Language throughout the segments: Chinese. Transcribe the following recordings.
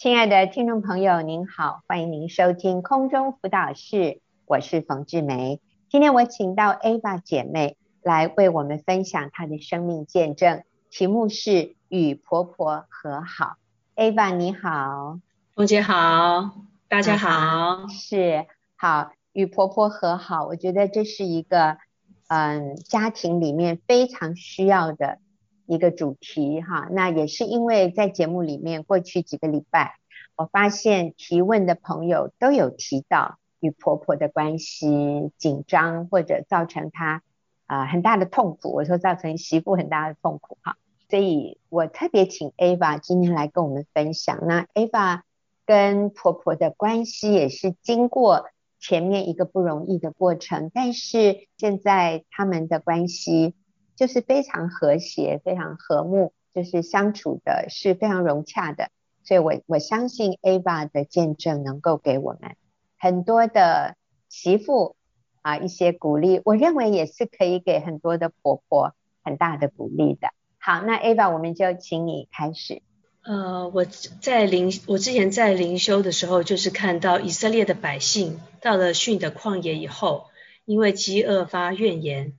亲爱的听众朋友，您好，欢迎您收听空中辅导室，我是冯志梅。今天我请到 Ava 姐妹来为我们分享她的生命见证，题目是与婆婆和好。Ava 你好，冯姐好，大家好，是好，与婆婆和好，我觉得这是一个嗯家庭里面非常需要的。一个主题哈，那也是因为在节目里面过去几个礼拜，我发现提问的朋友都有提到与婆婆的关系紧张，或者造成她啊、呃、很大的痛苦。我说造成媳妇很大的痛苦哈，所以我特别请 Ava 今天来跟我们分享。那 Ava 跟婆婆的关系也是经过前面一个不容易的过程，但是现在他们的关系。就是非常和谐、非常和睦，就是相处的是非常融洽的，所以我我相信 Ava 的见证能够给我们很多的媳妇啊一些鼓励，我认为也是可以给很多的婆婆很大的鼓励的。好，那 Ava 我们就请你开始。呃，我在灵我之前在灵修的时候，就是看到以色列的百姓到了逊的旷野以后，因为饥饿发怨言。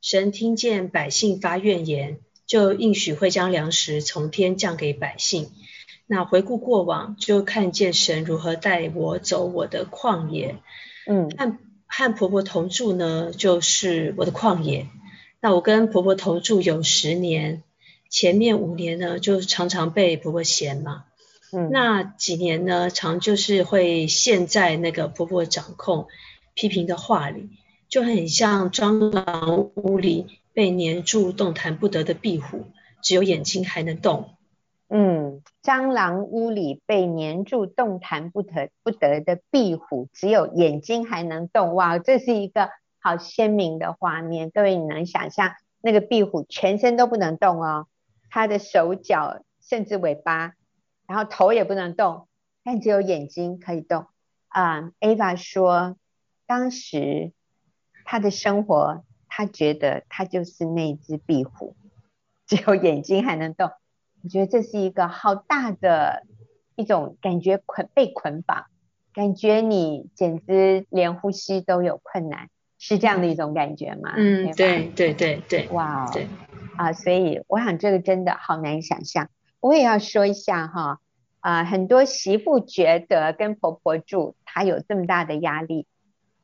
神听见百姓发怨言，就应许会将粮食从天降给百姓。那回顾过往，就看见神如何带我走我的旷野。嗯，和和婆婆同住呢，就是我的旷野。那我跟婆婆同住有十年，前面五年呢，就常常被婆婆嫌嘛。嗯，那几年呢，常就是会陷在那个婆婆掌控、批评的话里。就很像蟑螂屋里被黏住动弹不得的壁虎，只有眼睛还能动。嗯，蟑螂屋里被黏住动弹不得不得的壁虎，只有眼睛还能动。哇，这是一个好鲜明的画面。各位，你能想象那个壁虎全身都不能动哦，它的手脚甚至尾巴，然后头也不能动，但只有眼睛可以动。啊、，Ava 说，当时。他的生活，他觉得他就是那只壁虎，只有眼睛还能动。我觉得这是一个好大的一种感觉，捆被捆绑，感觉你简直连呼吸都有困难，是这样的一种感觉吗？嗯，对对对对，哇哦，对啊，所以我想这个真的好难想象。我也要说一下哈，啊，很多媳妇觉得跟婆婆住，她有这么大的压力。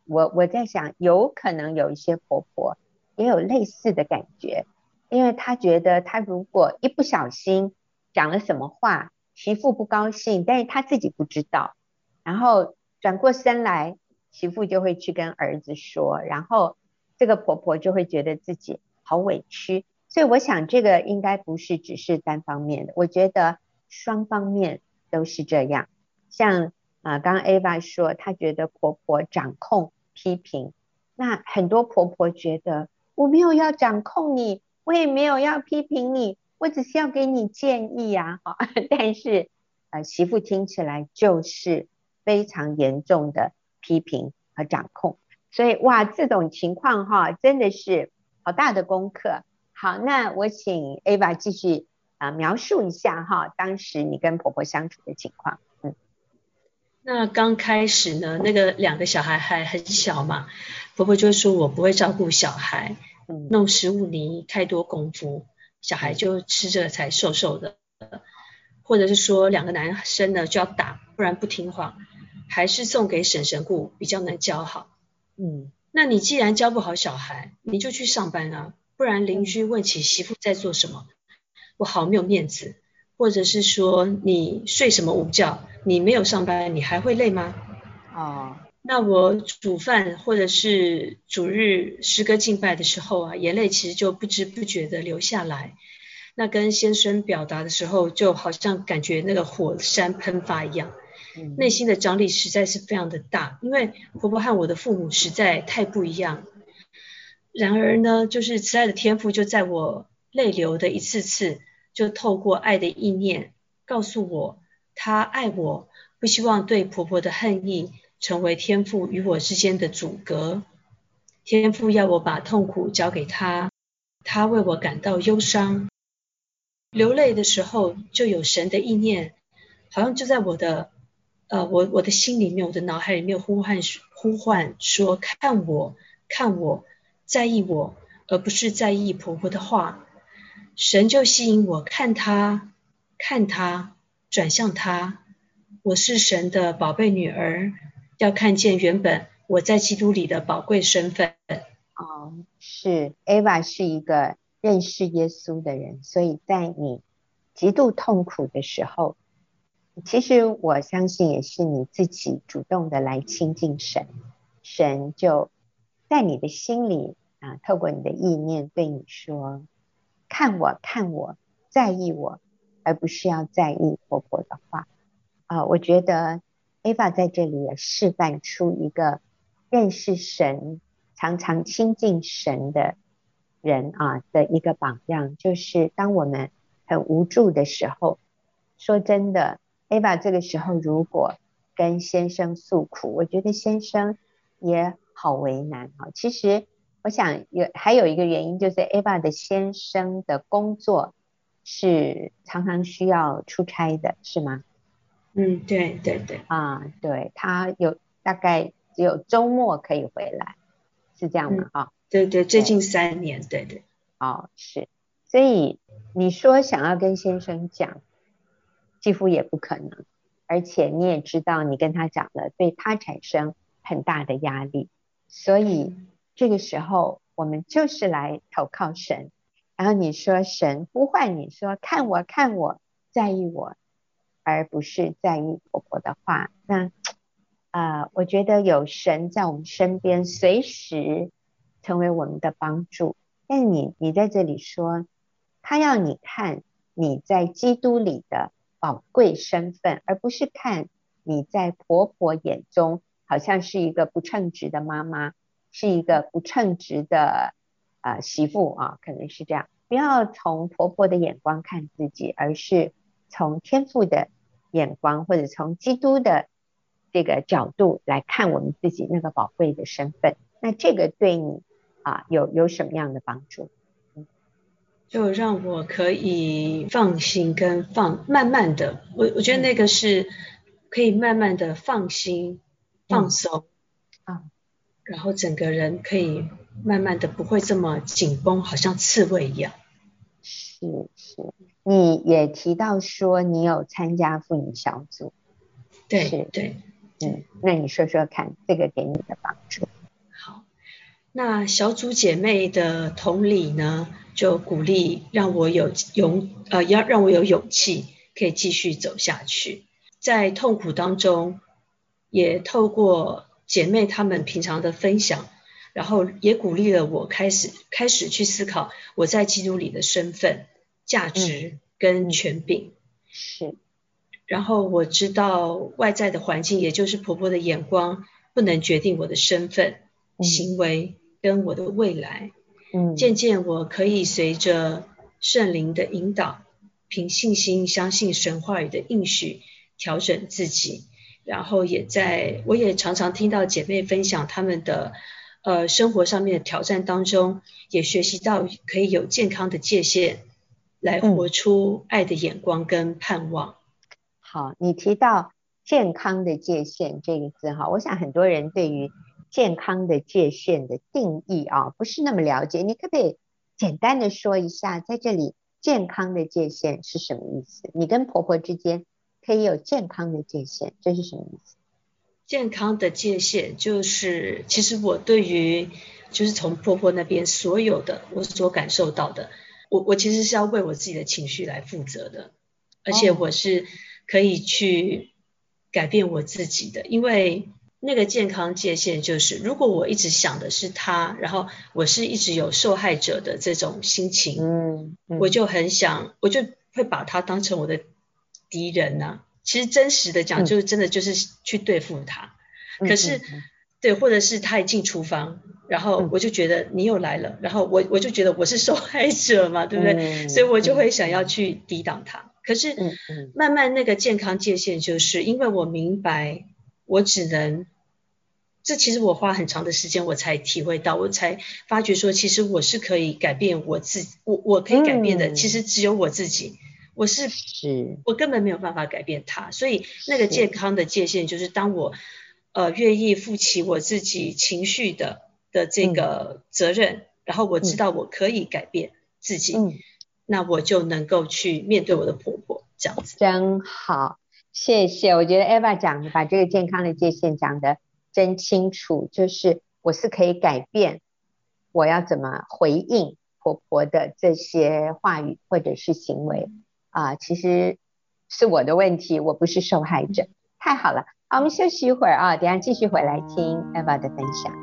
我我在想，有可能有一些婆婆也有类似的感觉，因为她觉得她如果一不小心讲了什么话，媳妇不高兴，但是她自己不知道，然后转过身来，媳妇就会去跟儿子说，然后这个婆婆就会觉得自己好委屈，所以我想这个应该不是只是单方面的，我觉得双方面都是这样，像。啊，刚刚 Ava 说，她觉得婆婆掌控、批评，那很多婆婆觉得我没有要掌控你，我也没有要批评你，我只是要给你建议呀，哈。但是，呃，媳妇听起来就是非常严重的批评和掌控，所以哇，这种情况哈，真的是好大的功课。好，那我请 Ava 继续啊描述一下哈，当时你跟婆婆相处的情况。那刚开始呢，那个两个小孩还很小嘛，婆婆就说我不会照顾小孩，弄食物泥太多功夫，小孩就吃着才瘦瘦的，或者是说两个男生呢就要打，不然不听话，还是送给婶婶顾比较能教好。嗯，那你既然教不好小孩，你就去上班啊，不然邻居问起媳妇在做什么，我好没有面子。或者是说你睡什么午觉？你没有上班，你还会累吗？哦，那我煮饭或者是主日诗歌敬拜的时候啊，眼泪其实就不知不觉的流下来。那跟先生表达的时候，就好像感觉那个火山喷发一样，内心的张力实在是非常的大。因为婆婆和我的父母实在太不一样。然而呢，就是慈爱的天赋就在我泪流的一次次。就透过爱的意念告诉我，他爱我，不希望对婆婆的恨意成为天父与我之间的阻隔。天父要我把痛苦交给他，他为我感到忧伤，流泪的时候就有神的意念，好像就在我的呃我我的心里面，我的脑海里面呼唤呼唤说，看我看我在意我，而不是在意婆婆的话。神就吸引我看他看他转向他，我是神的宝贝女儿，要看见原本我在基督里的宝贵身份。哦，是 Eva 是一个认识耶稣的人，所以在你极度痛苦的时候，其实我相信也是你自己主动的来亲近神，神就在你的心里啊，透过你的意念对你说：“看我，看我，在意我，而不是要在意婆婆的话。”啊，我觉得 Eva 在这里也示范出一个认识神。常常亲近神的人啊的一个榜样，就是当我们很无助的时候，说真的，Eva 这个时候如果跟先生诉苦，我觉得先生也好为难啊。其实我想有还有一个原因，就是 Eva 的先生的工作是常常需要出差的，是吗？嗯，对对对。啊，对，他有大概只有周末可以回来。是这样吗？啊、嗯，对对，最近三年，对对，哦，是，所以你说想要跟先生讲，几乎也不可能，而且你也知道，你跟他讲了，对他产生很大的压力，所以这个时候我们就是来投靠神，然后你说神呼唤你说看我看我在意我，而不是在意婆婆的话，那。啊、我觉得有神在我们身边，随时成为我们的帮助。但你，你在这里说，他要你看你在基督里的宝贵身份，而不是看你在婆婆眼中好像是一个不称职的妈妈，是一个不称职的啊、呃、媳妇啊，可能是这样。不要从婆婆的眼光看自己，而是从天父的眼光，或者从基督的。这个角度来看我们自己那个宝贵的身份，那这个对你啊有有什么样的帮助？就让我可以放心跟放慢慢的，我我觉得那个是可以慢慢的放心放松啊，嗯，然后整个人可以慢慢的不会这么紧绷，好像刺猬一样。是是，你也提到说你有参加妇女小组，对是对。嗯，那你说说看，这个给你的帮助。好，那小组姐妹的同理呢，就鼓励让我有勇，呃，要让我有勇气可以继续走下去。在痛苦当中，也透过姐妹她们平常的分享，然后也鼓励了我开始开始去思考我在基督里的身份、价值跟权柄。嗯，是。然后我知道外在的环境，也就是婆婆的眼光，不能决定我的身份、嗯、行为跟我的未来。嗯，渐渐我可以随着圣灵的引导，凭信心相信神话语的应许，调整自己。然后也在，我也常常听到姐妹分享他们的呃生活上面的挑战当中，也学习到可以有健康的界限，来活出爱的眼光跟盼望。嗯好，你提到健康的界限这个字哈，我想很多人对于健康的界限的定义啊，不是那么了解。你可不可以简单的说一下，在这里健康的界限是什么意思？你跟婆婆之间可以有健康的界限，这是什么意思？健康的界限就是，其实我对于就是从婆婆那边所有的我所感受到的，我我其实是要为我自己的情绪来负责的，而且我是。哦可以去改变我自己的，因为那个健康界限就是，如果我一直想的是他，然后我是一直有受害者的这种心情，嗯，嗯，我就很想，我就会把他当成我的敌人呐、啊。其实真实的讲，就是真的就是去对付他。嗯、可是、嗯，对，或者是他一进厨房，然后我就觉得你又来了，然后我我就觉得我是受害者嘛，对不对？嗯、所以我就会想要去抵挡他。可是，慢慢那个健康界限，就是因为我明白，我只能，这其实我花很长的时间，我才体会到，我才发觉说，其实我是可以改变我自己，我我可以改变的，其实只有我自己，我是是，我根本没有办法改变他，所以那个健康的界限就是当我呃愿意负起我自己情绪的的这个责任，嗯、然后我知道我可以改变自己，嗯、那我就能够去面对我的婆婆这样子。真好，谢谢。我觉得 Eva 讲的把这个健康的界限讲的真清楚，就是我是可以改变，我要怎么回应婆婆的这些话语或者是行为。啊，其实是我的问题，我不是受害者。太好了，好，我们休息一会儿啊，等下继续回来听 Eva 的分享。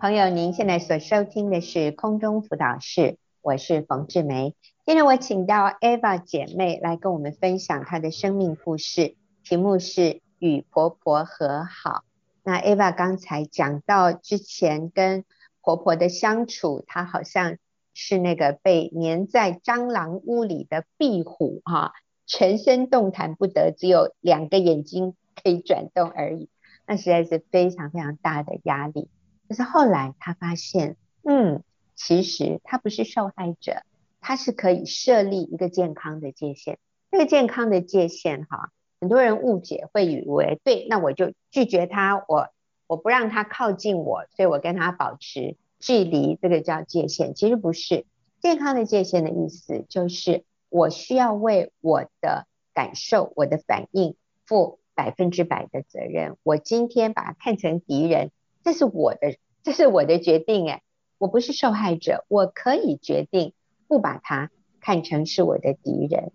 朋友，您现在所收听的是空中辅导室，我是冯志梅。今天我请到 Eva 姐妹来跟我们分享她的生命故事，题目是与婆婆和好。那 Eva 刚才讲到之前跟婆婆的相处，她好像是那个被黏在蟑螂屋里的壁虎哈，全身动弹不得，只有两个眼睛可以转动而已，那实在是非常非常大的压力。可是后来她发现，嗯，其实她不是受害者。它是可以设立一个健康的界限，这个健康的界限哈，很多人误解会以为对，那我就拒绝他，我我不让他靠近我，所以我跟他保持距离，这个叫界限。其实不是，健康的界限的意思就是我需要为我的感受、我的反应负百分之百的责任。我今天把他看成敌人，这是我的，这是我的决定诶，我不是受害者，我可以决定。不把他看成是我的敌人，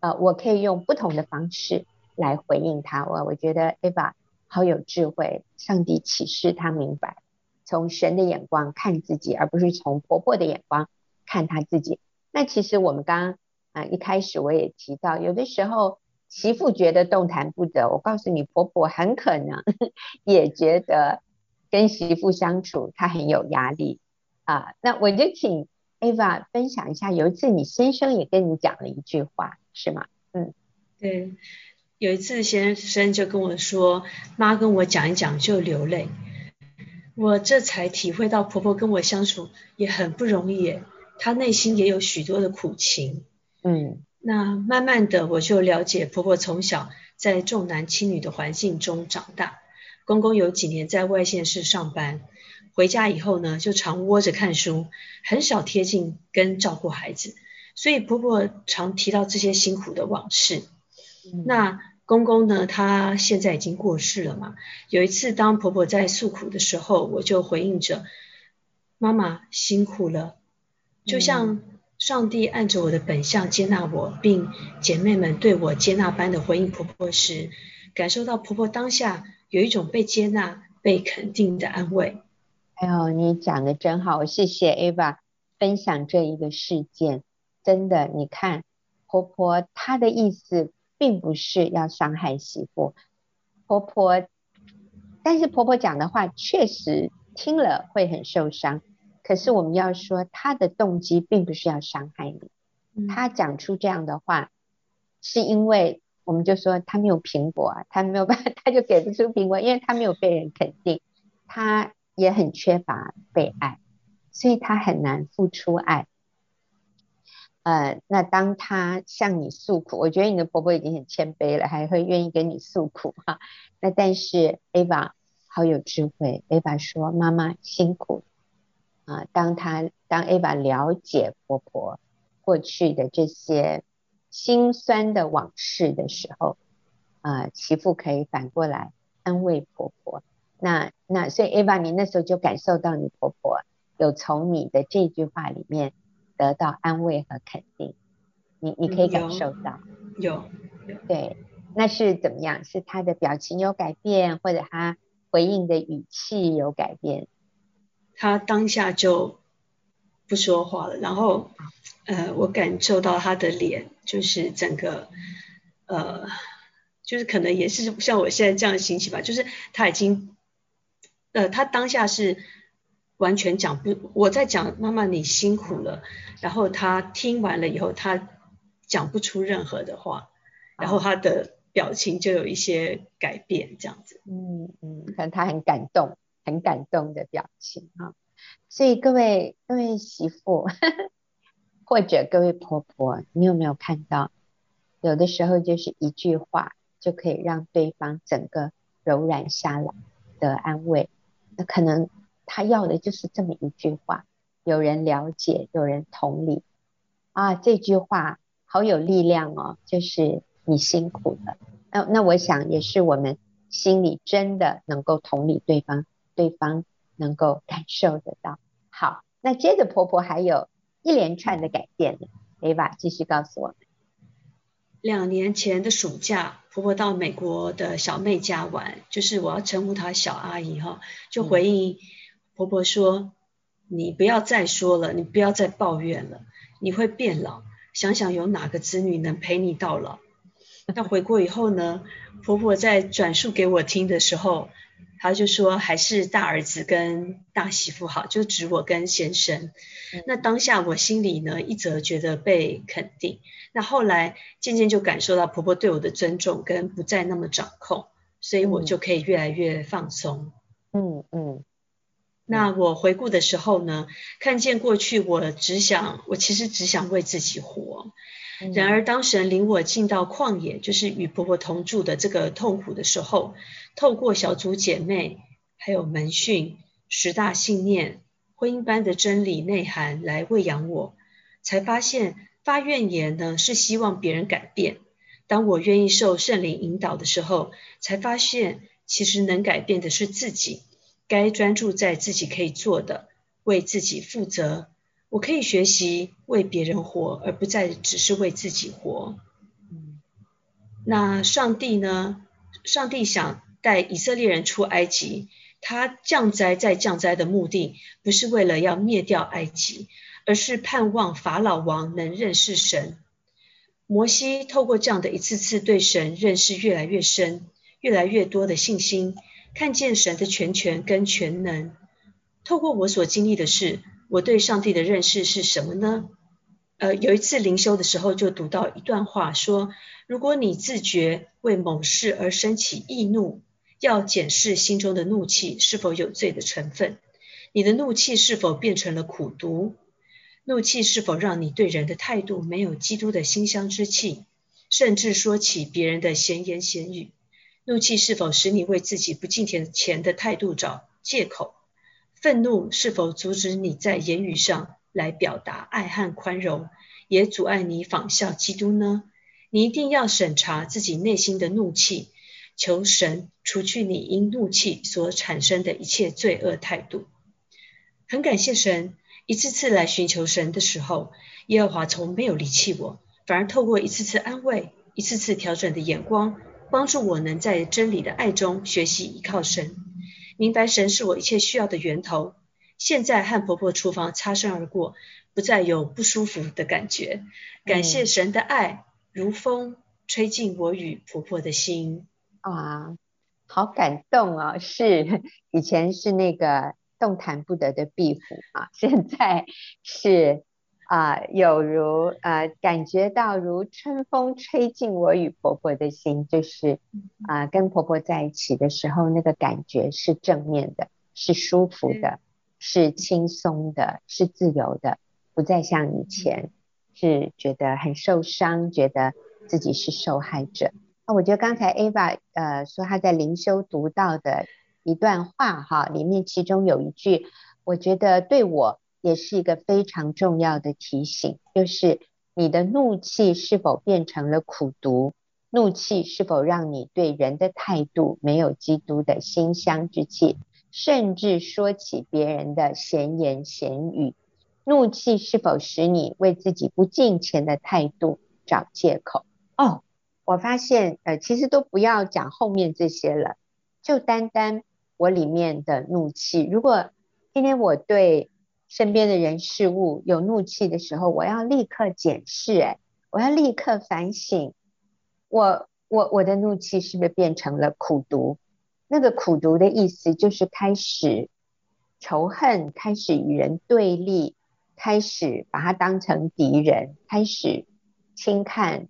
呃，我可以用不同的方式来回应他。我我觉得 Eva 好有智慧，上帝启示他明白，从神的眼光看自己，而不是从婆婆的眼光看他自己。那其实我们刚刚啊一开始我也提到，有的时候媳妇觉得动弹不得，我告诉你，婆婆很可能也觉得跟媳妇相处她很有压力啊。那我就请。Eva 分享一下，有一次你先生也跟你讲了一句话，是吗？嗯，对，有一次先生就跟我说，妈跟我讲一讲就流泪，我这才体会到婆婆跟我相处也很不容易耶，她内心也有许多的苦情。嗯，那慢慢的我就了解婆婆从小在重男轻女的环境中长大，公公有几年在外县市上班。回家以后呢，就常窝着看书，很少贴近跟照顾孩子，所以婆婆常提到这些辛苦的往事。嗯、那公公呢，他现在已经过世了嘛。有一次，当婆婆在诉苦的时候，我就回应着：“妈妈辛苦了。”就像上帝按着我的本相接纳我，并姐妹们对我接纳般的回应婆婆时，感受到婆婆当下有一种被接纳、被肯定的安慰。哎呦，你讲的真好，谢谢 Eva 分享这一个事件。真的，你看婆婆她的意思并不是要伤害媳妇，婆婆，但是婆婆讲的话确实听了会很受伤。可是我们要说她的动机并不是要伤害你，她讲出这样的话是因为我们就说她没有苹果啊，她没有办法，她就给不出苹果，因为她没有被人肯定，她。也很缺乏被爱，所以他很难付出爱。呃，那当他向你诉苦，我觉得你的婆婆已经很谦卑了，还会愿意跟你诉苦哈。那但是 Eva 好有智慧，Eva 说：“妈妈辛苦。”啊，当他当 Eva 了解婆婆过去的这些辛酸的往事的时候，啊，媳妇可以反过来安慰婆婆。那那所以 Eva，你那时候就感受到你婆婆有从你的这句话里面得到安慰和肯定，你你可以感受到，有有对，那是怎么样？是她的表情有改变，或者她回应的语气有改变？她当下就不说话了，然后呃，我感受到她的脸就是整个呃，就是可能也是像我现在这样的心情吧，就是她已经。呃，他当下是完全讲不，我在讲妈妈你辛苦了，然后他听完了以后，他讲不出任何的话，然后他的表情就有一些改变，这样子。嗯嗯，可能他很感动，很感动的表情啊。所以各位各位媳妇，或者各位婆婆，你有没有看到，有的时候就是一句话就可以让对方整个柔软下来的安慰。可能他要的就是这么一句话，有人了解，有人同理啊，这句话好有力量哦，就是你辛苦了。那那我想也是我们心里真的能够同理对方，对方。能够感受得到。好，那接着婆婆还有一连串的改变呢。Ava 继续告诉我们。两年前的暑假，婆婆到美国的小妹家玩，就是我要称呼她小阿姨哈，就回应婆婆说：“、你不要再说了，你不要再抱怨了，你会变老。想想有哪个子女能陪你到老？”那回国以后呢，婆婆在转述给我听的时候。他就说还是大儿子跟大媳妇好，就指我跟先生。那当下我心里呢，一则觉得被肯定，那后来渐渐就感受到婆婆对我的尊重跟不再那么掌控，所以我就可以越来越放松。嗯嗯。那我回顾的时候呢，看见过去我只想，我其实只想为自己活。然而，当神领我进到旷野，就是与婆婆同住的这个痛苦的时候，透过小组姐妹，还有门训、十大信念、婚姻般的真理内涵来喂养我，才发现发怨言呢是希望别人改变。当我愿意受圣灵引导的时候，才发现其实能改变的是自己，该专注在自己可以做的，为自己负责。我可以学习为别人活，而不再只是为自己活。那上帝呢？上帝想带以色列人出埃及，他降灾再降灾的目的，不是为了要灭掉埃及，而是盼望法老王能认识神。摩西透过这样的一次次对神认识越来越深，越来越多的信心，看见神的全权跟全能。透过我所经历的事。我对上帝的认识是什么呢？呃，有一次灵修的时候就读到一段话，说：如果你自觉为某事而生起易怒，要检视心中的怒气是否有罪的成分。你的怒气是否变成了苦毒？怒气是否让你对人的态度没有基督的馨香之气，甚至说起别人的闲言闲语？怒气是否使你为自己不敬虔的态度找借口？愤怒是否阻止你在言语上来表达爱和宽容，也阻碍你仿效基督呢？你一定要审查自己内心的怒气，求神除去你因怒气所产生的一切罪恶态度。很感谢神，一次次来寻求神的时候，耶和华从没有离弃我，反而透过一次次安慰、一次次调整的眼光，帮助我能在真理的爱中学习依靠神。明白神是我一切需要的源头。现在和婆婆厨房擦身而过，不再有不舒服的感觉。感谢神的爱，如风吹进我与婆婆的心。啊，好感动哦！是以前是那个动弹不得的壁虎啊，现在是。啊、呃，有如呃，感觉到如春风吹进我与婆婆的心，就是啊、呃，跟婆婆在一起的时候，那个感觉是正面的，是舒服的，是轻松的，是自由的，不再像以前是觉得很受伤，觉得自己是受害者。那我觉得刚才 Ava 呃说她在灵修读到的一段话哈，里面其中有一句，我觉得对我。也是一个非常重要的提醒，就是你的怒气是否变成了苦毒？怒气是否让你对人的态度没有基督的馨香之气，甚至说起别人的闲言闲语？怒气是否使你为自己不敬虔的态度找借口？哦，我发现，呃，其实都不要讲后面这些了，就单单我里面的怒气。如果今天我对身边的人事物有怒气的时候，我要立刻检视，哎，我要立刻反省，我我我的怒气是不是变成了苦毒？那个苦毒的意思就是开始仇恨，开始与人对立，开始把他当成敌人，开始轻看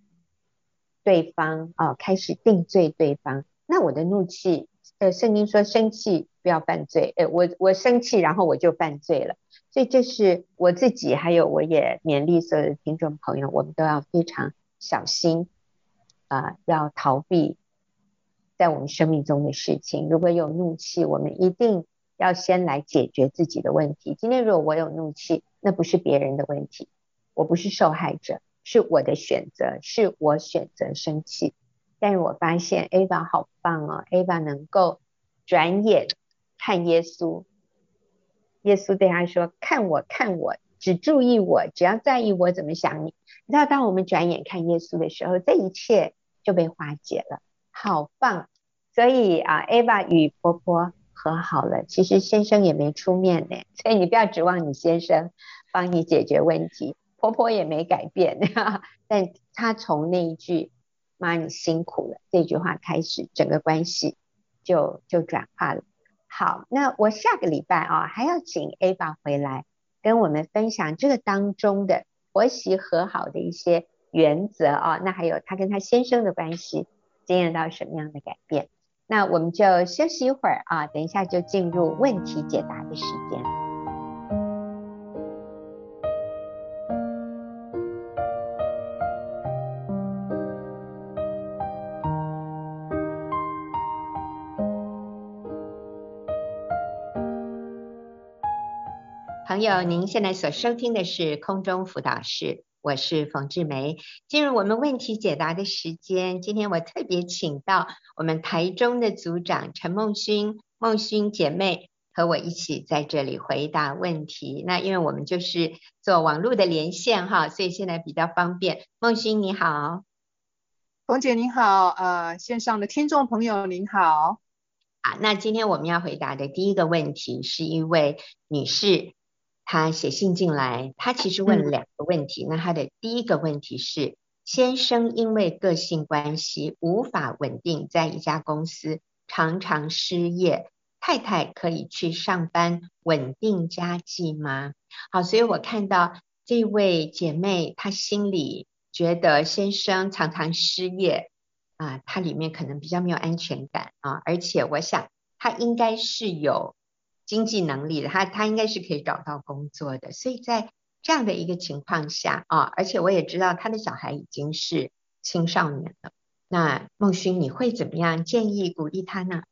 对方啊，开始定罪对方。那我的怒气，呃，圣经说生气不要犯罪，呃，我我生气然后我就犯罪了。所以这是我自己，还有我也勉励所有的听众朋友，我们都要非常小心啊，要逃避在我们生命中的事情。如果有怒气，我们一定要先来解决自己的问题。今天如果我有怒气，那不是别人的问题，我不是受害者，是我的选择，是我选择生气。但是我发现 Ava 好棒哦，Ava 能够转眼看耶稣，耶稣对他说：“看我，看我，只注意我，只要在意我怎么想你。”你知道，当我们转眼看耶稣的时候，这一切就被化解了，好棒！所以啊，Ava 与婆婆和好了，其实先生也没出面呢，所以你不要指望你先生帮你解决问题，婆婆也没改变，但他从那一句“妈，你辛苦了”这句话开始，整个关系就就转化了。好，那我下个礼拜啊，还要请 Ava 回来跟我们分享这个当中的婆媳和好的一些原则啊，那还有她跟她先生的关系经验到什么样的改变？那我们就休息一会儿啊，等一下就进入问题解答的时间。朋友，您现在所收听的是空中辅导室，我是冯志梅。进入我们问题解答的时间，今天我特别请到我们台中的组长陈梦勋、梦勋姐妹和我一起在这里回答问题。那因为我们就是做网络的连线哈，所以现在比较方便。梦勋你好，冯姐你好，呃，线上的听众朋友您好。啊，那今天我们要回答的第一个问题是一位女士。他写信进来，他其实问了两个问题。嗯、那他的第一个问题是：先生因为个性关系无法稳定在一家公司，常常失业，太太可以去上班稳定家计吗？好，所以我看到这位姐妹，她心里觉得先生常常失业啊，她里面可能比较没有安全感啊，而且我想她应该是有。经济能力的他，他应该是可以找到工作的。所以在这样的一个情况下啊，而且我也知道他的小孩已经是青少年了。那孟勋，你会怎么样建议鼓励他呢？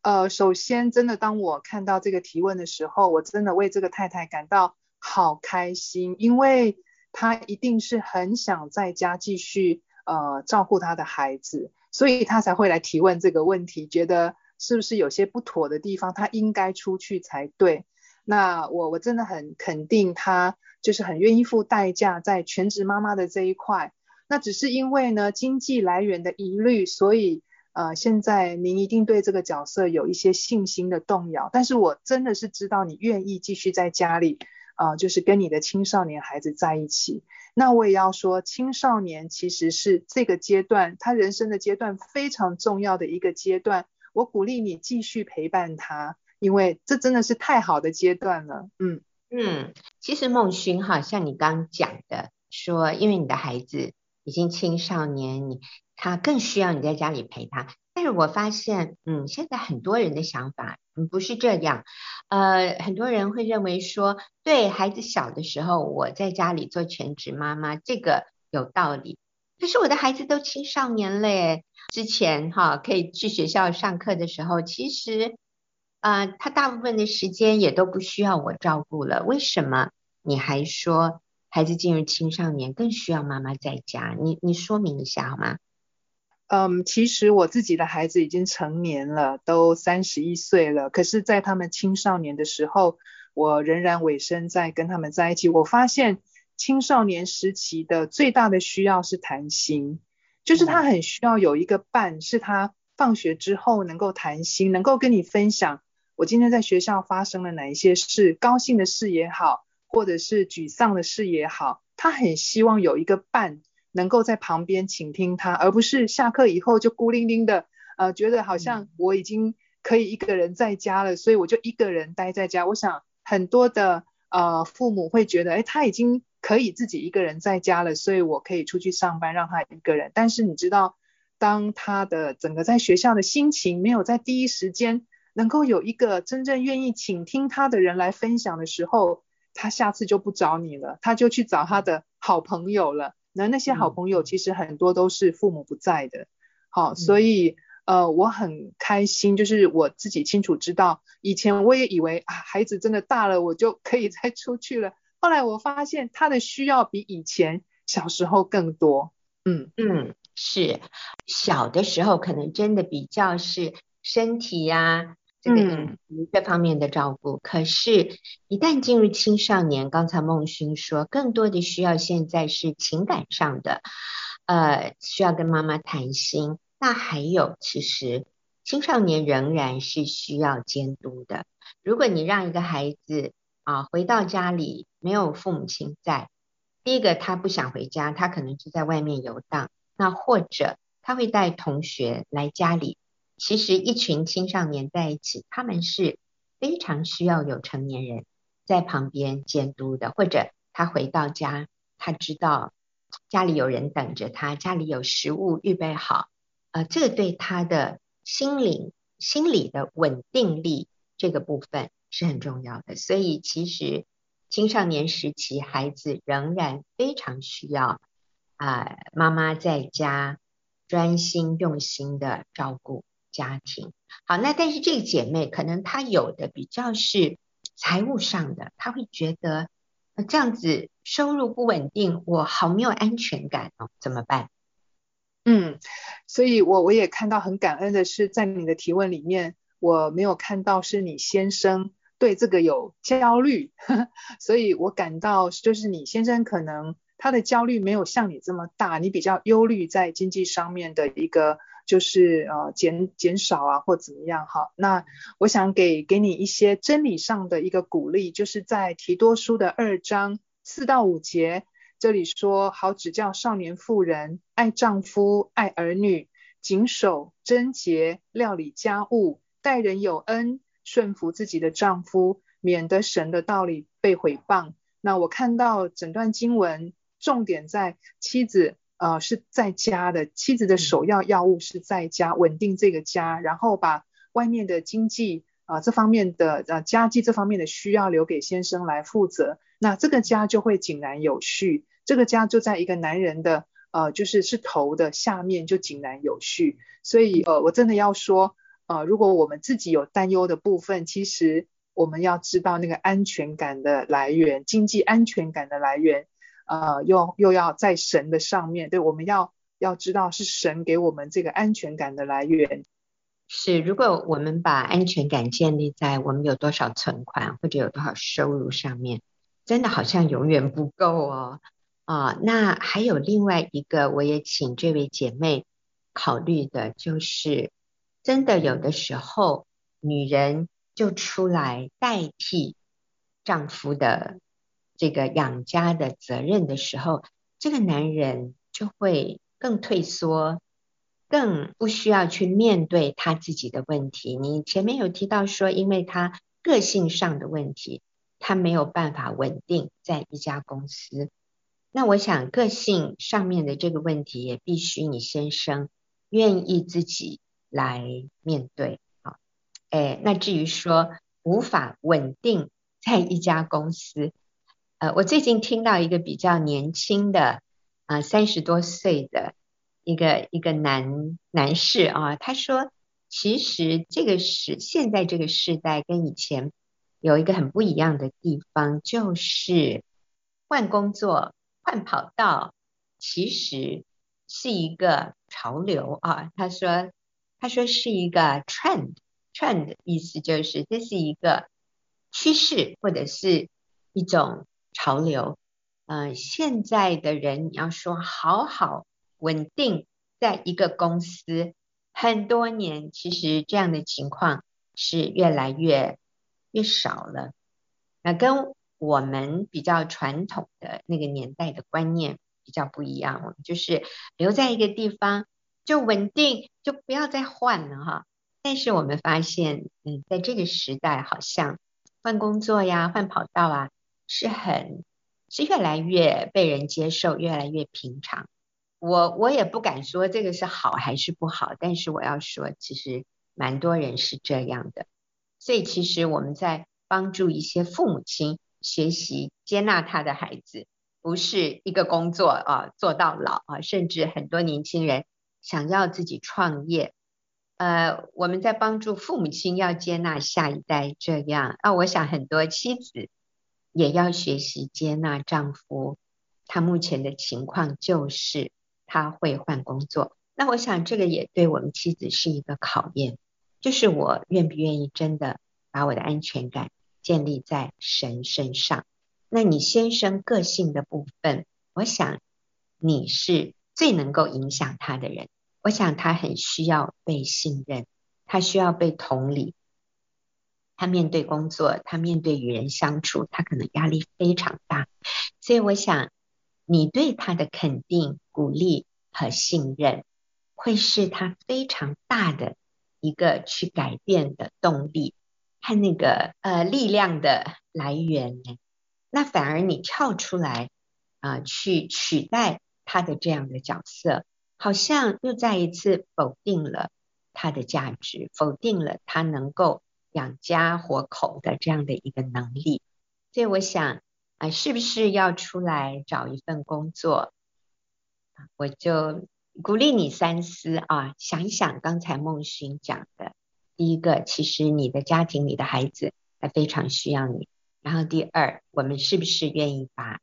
呃，首先，真的当我看到这个提问的时候，我真的为这个太太感到好开心，因为她一定是很想在家继续呃照顾她的孩子，所以她才会来提问这个问题，觉得。是不是有些不妥的地方？他应该出去才对。那我我真的很肯定他，就是很愿意付代价在全职妈妈的这一块。那只是因为呢，经济来源的疑虑，所以呃，现在您一定对这个角色有一些信心的动摇。但是我真的是知道你愿意继续在家里，呃，就是跟你的青少年孩子在一起。那我也要说，青少年其实是这个阶段他人生的阶段非常重要的一个阶段。我鼓励你继续陪伴他，因为这真的是太好的阶段了。嗯嗯，其实孟勋哈，像你刚讲的说，因为你的孩子已经青少年，你他更需要你在家里陪他。但是我发现，嗯，现在很多人的想法嗯不是这样，呃，很多人会认为说，对孩子小的时候，我在家里做全职妈妈，这个有道理。可是我的孩子都青少年嘞，之前哈可以去学校上课的时候，其实啊、呃，他大部分的时间也都不需要我照顾了。为什么你还说孩子进入青少年更需要妈妈在家？你你说明一下好吗？嗯，其实我自己的孩子已经成年了，都三十一岁了。可是，在他们青少年的时候，我仍然委身在跟他们在一起。我发现。青少年时期的最大的需要是谈心，就是他很需要有一个伴，是他放学之后能够谈心，能够跟你分享我今天在学校发生了哪一些事，高兴的事也好，或者是沮丧的事也好，他很希望有一个伴能够在旁边倾听他，而不是下课以后就孤零零的，呃，觉得好像我已经可以一个人在家了，所以我就一个人待在家。我想很多的呃父母会觉得，哎，他已经。可以自己一个人在家了，所以我可以出去上班，让他一个人。但是你知道，当他的整个在学校的心情没有在第一时间能够有一个真正愿意倾听他的人来分享的时候，他下次就不找你了，他就去找他的好朋友了。那那些好朋友其实很多都是父母不在的。好，所以呃，我很开心，就是我自己清楚知道，以前我也以为啊，孩子真的大了，我就可以再出去了。后来我发现他的需要比以前小时候更多。嗯嗯，是小的时候可能真的比较是身体呀、啊，这个这方面的照顾。嗯、可是，一旦进入青少年，刚才孟勋说，更多的需要现在是情感上的，呃，需要跟妈妈谈心。那还有，其实青少年仍然是需要监督的。如果你让一个孩子啊回到家里没有父母亲在，第一个他不想回家，他可能就在外面游荡。那或者他会带同学来家里。其实一群青少年在一起，他们是非常需要有成年人在旁边监督的。或者他回到家，他知道家里有人等着他，家里有食物预备好。呃，这个对他的心灵、心理的稳定力这个部分是很重要的。所以，其实青少年时期孩子仍然非常需要啊、妈妈在家专心用心的照顾家庭。好，那但是这个姐妹可能她有的比较是财务上的，她会觉得这样子收入不稳定，我好没有安全感哦，怎么办？嗯，所以我我也看到很感恩的是，在你的提问里面，我没有看到是你先生对这个有焦虑，所以我感到就是你先生可能他的焦虑没有像你这么大，你比较忧虑在经济上面的一个就是呃减减少啊或怎么样哈。那我想给给你一些真理上的一个鼓励，就是在提多书的二章四到五节。这里说，好指教少年妇人，爱丈夫，爱儿女，谨守贞洁，料理家务，待人有恩，顺服自己的丈夫，免得神的道理被毁谤。那我看到整段经文，重点在妻子，呃，是在家的，妻子的首要要务是在家稳定这个家，然后把外面的经济啊、呃、这方面的呃家计这方面的需要留给先生来负责。那这个家就会井然有序，这个家就在一个男人的呃，就是是头的下面就井然有序。所以呃，我真的要说，呃，如果我们自己有担忧的部分，其实我们要知道那个安全感的来源，经济安全感的来源，呃，又又要在神的上面，对，我们要要知道是神给我们这个安全感的来源。是，如果我们把安全感建立在我们有多少存款或者有多少收入上面。真的好像永远不够哦，啊，那还有另外一个，我也请这位姐妹考虑的，就是真的有的时候，女人就出来代替丈夫的这个养家的责任的时候，这个男人就会更退缩，更不需要去面对他自己的问题。你前面有提到说，因为他个性上的问题。他没有办法稳定在一家公司，那我想个性上面的这个问题也必须你先生愿意自己来面对啊。哎，那至于说无法稳定在一家公司，呃，我最近听到一个比较年轻的啊三十多岁的一个一个男男士啊，他说，其实这个是现在这个时代跟以前。有一个很不一样的地方，就是换工作、换跑道，其实是一个潮流啊。他说，他说是一个 trend，trend 的意思就是这是一个趋势或者是一种潮流。嗯、呃，现在的人你要说好好稳定在一个公司很多年，其实这样的情况是越来越。越少了，那跟我们比较传统的那个年代的观念比较不一样。就是留在一个地方就稳定，就不要再换了哈。但是我们发现，嗯，在这个时代，好像换工作呀、换跑道啊，是很是越来越被人接受，越来越平常。我我也不敢说这个是好还是不好，但是我要说，其实蛮多人是这样的。所以其实我们在帮助一些父母亲学习接纳他的孩子，不是一个工作啊做到老啊，甚至很多年轻人想要自己创业。呃，我们在帮助父母亲要接纳下一代，这样啊，我想很多妻子也要学习接纳丈夫，他目前的情况就是他会换工作。那我想这个也对我们妻子是一个考验，就是我愿不愿意真的把我的安全感建立在神身上。那你先生个性的部分，我想你是最能够影响他的人。我想他很需要被信任，他需要被同理。他面对工作，他面对与人相处，他可能压力非常大。所以我想，你对他的肯定、鼓励和信任，会是他非常大的一个去改变的动力和那个呃力量的来源。那反而你跳出来啊、去取代他的这样的角色。好像又再一次否定了他的价值，否定了他能够养家活口的这样的一个能力。所以我想啊，是不是要出来找一份工作？我就鼓励你三思啊，想一想刚才孟勋讲的。第一个，其实你的家庭里的孩子还非常需要你。然后第二，我们是不是愿意把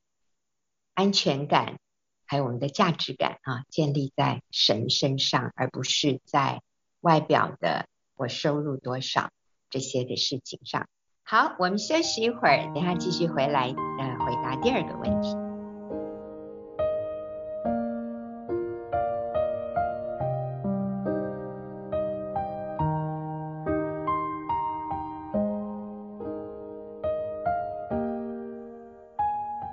安全感，还有我们的价值感啊，建立在神身上，而不是在外表的我收入多少这些的事情上。好，我们休息一会儿，等下继续回来呃回答第二个问题。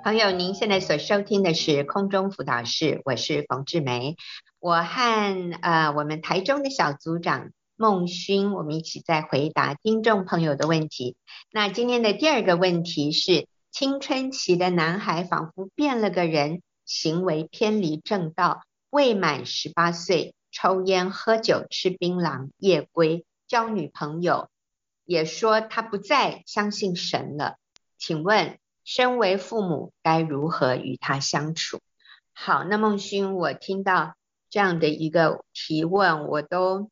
朋友，您现在所收听的是空中辅导室，我是冯志梅。我和呃我们台中的小组长孟勋，我们一起在回答听众朋友的问题。那今天的第二个问题是：青春期的男孩仿佛变了个人，行为偏离正道，未满十八岁，抽烟、喝酒、吃槟榔、夜归，交女朋友，也说他不再相信神了。请问？身为父母该如何与他相处？好，那孟勋，我听到这样的一个提问，我都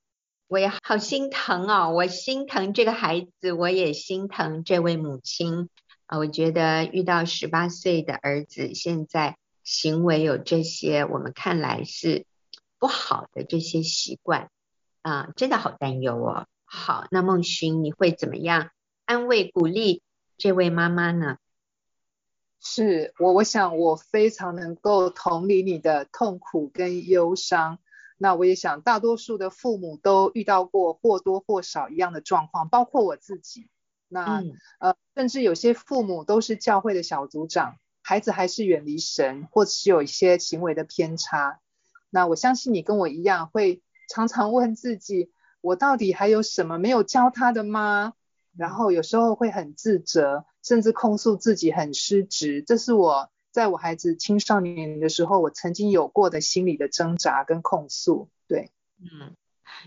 我也好心疼哦，我心疼这个孩子，我也心疼这位母亲啊。我觉得遇到十八岁的儿子，现在行为有这些，我们看来是不好的这些习惯啊，真的好担忧哦。好，那孟勋，你会怎么样安慰鼓励这位妈妈呢？是我，我想我非常能够同理你的痛苦跟忧伤。那我也想，大多数的父母都遇到过或多或少一样的状况，包括我自己。那、嗯、呃，甚至有些父母都是教会的小组长，孩子还是远离神，或者是有一些行为的偏差。那我相信你跟我一样，会常常问自己：我到底还有什么没有教他的吗？然后有时候会很自责，甚至控诉自己很失职。这是我在我孩子青少年的时候，我曾经有过的心理的挣扎跟控诉。对，嗯，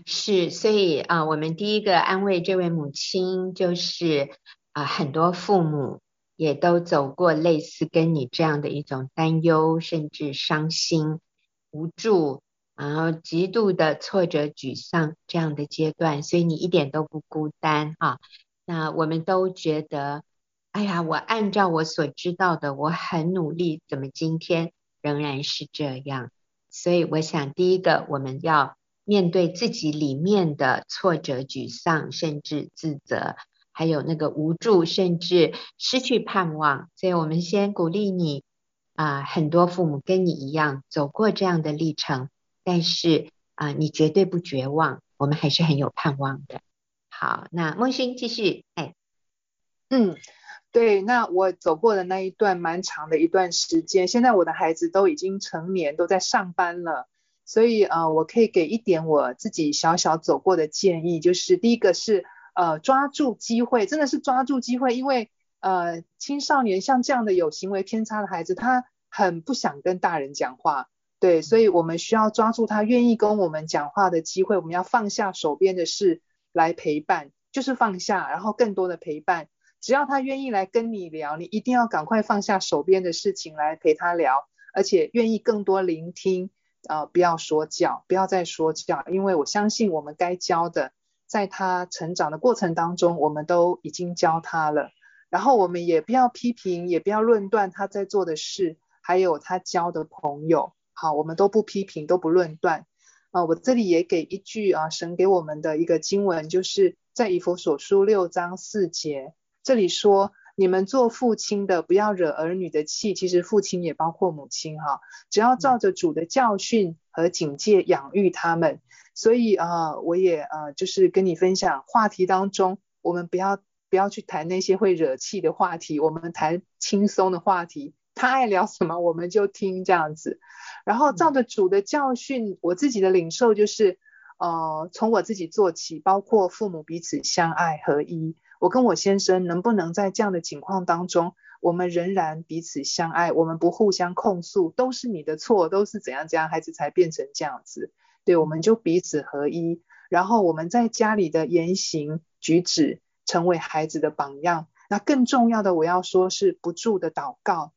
是，所以啊、我们第一个安慰这位母亲，就是啊、很多父母也都走过类似跟你这样的一种担忧，甚至伤心、无助，然后极度的挫折、沮丧这样的阶段，所以你一点都不孤单啊。那我们都觉得，哎呀，我按照我所知道的，我很努力，怎么今天仍然是这样？所以我想，第一个我们要面对自己里面的挫折、沮丧，甚至自责，还有那个无助，甚至失去盼望。所以我们先鼓励你啊，很多父母跟你一样走过这样的历程，但是啊，你绝对不绝望，我们还是很有盼望的。好，那孟勋继续。哎，嗯，对，那我走过的那一段蛮长的一段时间，现在我的孩子都已经成年，都在上班了，所以呃，我可以给一点我自己小小走过的建议，就是第一个是呃抓住机会，真的是抓住机会，因为呃青少年像这样的有行为偏差的孩子，他很不想跟大人讲话，对，所以我们需要抓住他愿意跟我们讲话的机会，我们要放下手边的事来陪伴，就是放下，然后更多的陪伴。只要他愿意来跟你聊，你一定要赶快放下手边的事情来陪他聊，而且愿意更多聆听，呃，不要说教，不要再说教，因为我相信我们该教的，在他成长的过程当中，我们都已经教他了。然后我们也不要批评，也不要论断他在做的事，还有他交的朋友。好，我们都不批评，都不论断。啊、我这里也给一句啊，神给我们的一个经文，就是在以弗所书六章四节，这里说。你们做父亲的，不要惹儿女的气。其实父亲也包括母亲哈，只要照着主的教训和警戒养育他们。所以啊、呃，我也呃，就是跟你分享话题当中，我们不要不要去谈那些会惹气的话题，我们谈轻松的话题。他爱聊什么，我们就听这样子。然后照着主的教训，我自己的领受就是，呃，从我自己做起，包括父母彼此相爱合一。我跟我先生能不能在这样的情况当中，我们仍然彼此相爱，我们不互相控诉，都是你的错，都是怎样怎样，孩子才变成这样子。对，我们就彼此合一，然后我们在家里的言行举止成为孩子的榜样。那更重要的，我要说是不住的祷告，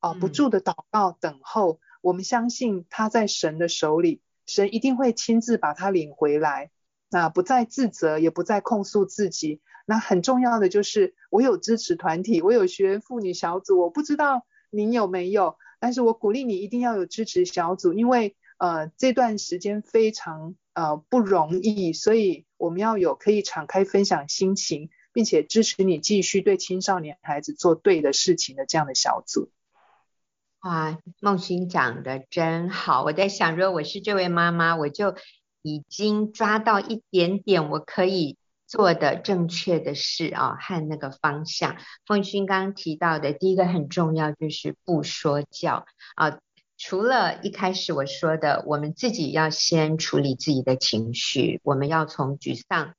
哦，不住的祷告等候，嗯、我们相信他在神的手里，神一定会亲自把他领回来。那不再自责，也不再控诉自己。那很重要的就是，我有支持团体，我有学员妇女小组。我不知道您有没有，但是我鼓励你一定要有支持小组，因为呃这段时间非常呃不容易，所以我们要有可以敞开分享心情，并且支持你继续对青少年孩子做对的事情的这样的小组。哇，梦欣讲的真好。我在想，如果我是这位妈妈，我就已经抓到一点点我可以。做的正确的事啊，和那个方向。凤勋刚刚提到的第一个很重要，就是不说教啊。除了一开始我说的，我们自己要先处理自己的情绪，我们要从沮丧、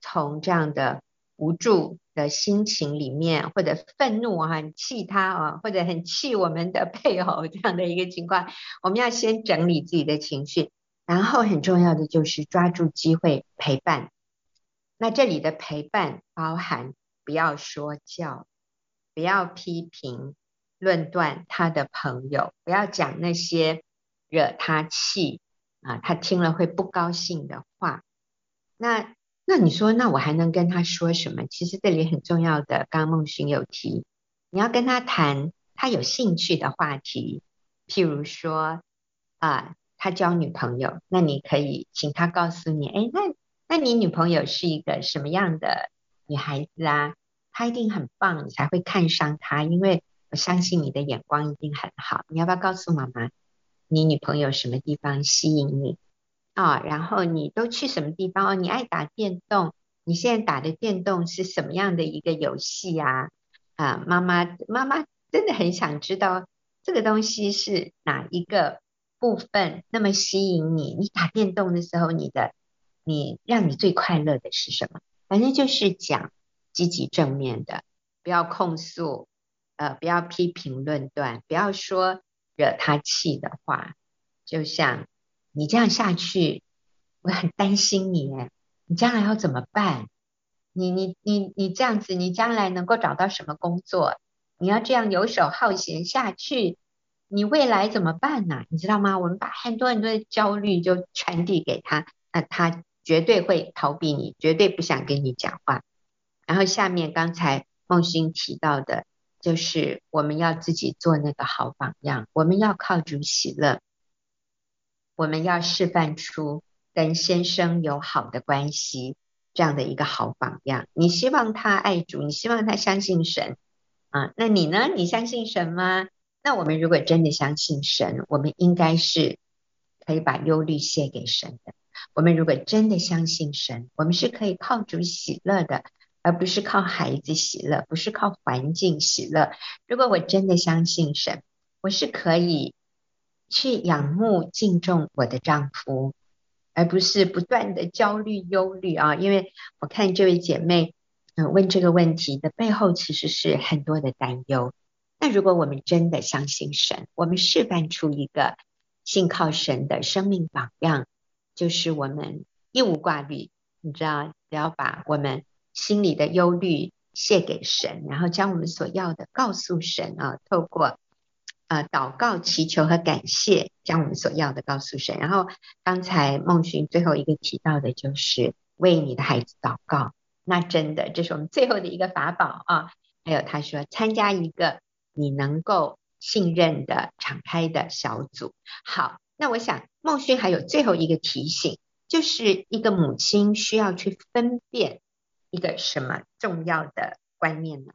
从这样的无助的心情里面，或者愤怒啊，很气他啊，或者很气我们的配偶这样的一个情况，我们要先整理自己的情绪，然后很重要的就是抓住机会陪伴。那这里的陪伴包含不要说教，不要批评、论断他的朋友，不要讲那些惹他气啊，他听了会不高兴的话。那那你说，那我还能跟他说什么？其实这里很重要的，刚刚孟勋有提，你要跟他谈他有兴趣的话题，譬如说啊，他交女朋友，那你可以请他告诉你，哎，那。那你女朋友是一个什么样的女孩子啊？她一定很棒，你才会看上她，因为我相信你的眼光一定很好。你要不要告诉妈妈，你女朋友什么地方吸引你啊？然后你都去什么地方？哦，你爱打电动，你现在打的电动是什么样的一个游戏啊？啊，妈妈，妈妈真的很想知道这个东西是哪一个部分那么吸引你？你打电动的时候，你的。你让你最快乐的是什么？反正就是讲积极正面的，不要控诉，呃，不要批评论断，不要说惹他气的话。就像你这样下去，我很担心你诶，你将来要怎么办？你你你你这样子，你将来能够找到什么工作？你要这样游手好闲下去，你未来怎么办呢？你知道吗？我们把很多很多的焦虑就传递给他，那他。绝对会逃避你，绝对不想跟你讲话。然后下面刚才梦欣提到的，就是我们要自己做那个好榜样，我们要靠主喜乐，我们要示范出跟先生有好的关系这样的一个好榜样。你希望他爱主，你希望他相信神啊？那你呢？你相信神吗？那我们如果真的相信神，我们应该是可以把忧虑卸给神的。我们如果真的相信神，我们是可以靠主喜乐的，而不是靠孩子喜乐，不是靠环境喜乐。如果我真的相信神，我是可以去仰慕敬重我的丈夫，而不是不断的焦虑忧虑啊。因为我看这位姐妹嗯，问这个问题的背后其实是很多的担忧。那如果我们真的相信神，我们示范出一个信靠神的生命榜样，就是我们一无挂虑，你知道，只要把我们心里的忧虑卸给神，然后将我们所要的告诉神啊，透过呃祷告、祈求和感谢，将我们所要的告诉神。然后刚才孟寻最后一个提到的就是为你的孩子祷告，那真的这是我们最后的一个法宝啊。还有他说参加一个。你能够信任的、敞开的小组。好，那我想孟勋还有最后一个提醒，就是一个母亲需要去分辨一个什么重要的观念呢？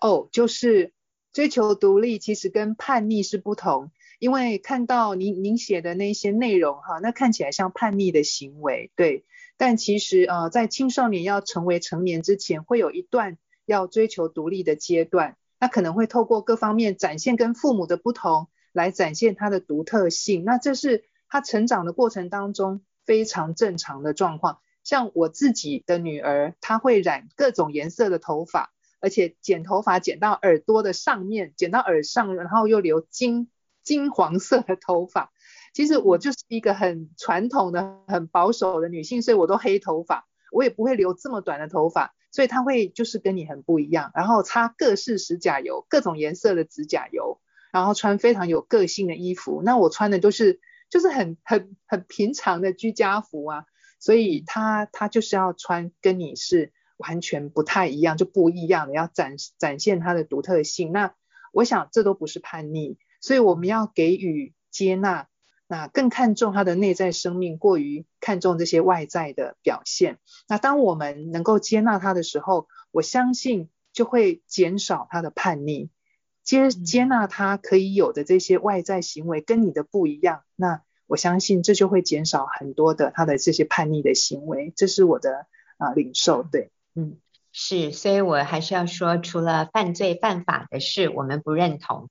哦，就是追求独立其实跟叛逆是不同，因为看到您您写的那些内容哈，那看起来像叛逆的行为，对，但其实呃，在青少年要成为成年之前，会有一段要追求独立的阶段。那可能会透过各方面展现跟父母的不同，来展现他的独特性。那这是他成长的过程当中非常正常的状况。像我自己的女儿，她会染各种颜色的头发，而且剪头发剪到耳朵的上面，剪到耳上，然后又留金金黄色的头发。其实我就是一个很传统的、很保守的女性，所以我都黑头发，我也不会留这么短的头发。所以他会就是跟你很不一样，然后擦各式指甲油，各种颜色的指甲油，然后穿非常有个性的衣服。那我穿的都是就是很很很平常的居家服啊，所以他他就是要穿跟你是完全不太一样，就不一样的，要展展现他的独特性。那我想这都不是叛逆，所以我们要给予接纳。那更看重他的内在生命，过于看重这些外在的表现。那当我们能够接纳他的时候，我相信就会减少他的叛逆。接接纳他可以有的这些外在行为跟你的不一样，那我相信这就会减少很多的他的这些叛逆的行为。这是我的啊、呃、领受，对，嗯，是，所以我还是要说，除了犯罪犯法的事，我们不认同。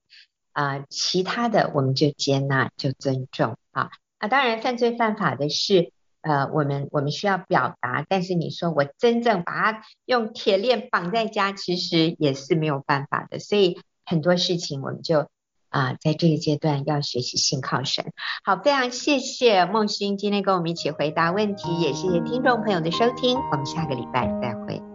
啊、其他的我们就接纳，就尊重啊。啊，当然犯罪犯法的事，呃，我们我们需要表达。但是你说我真正把它用铁链绑在家，其实也是没有办法的。所以很多事情我们就啊、在这个阶段要学习信靠神。好，非常谢谢孟勋今天跟我们一起回答问题，也谢谢听众朋友的收听。我们下个礼拜再会。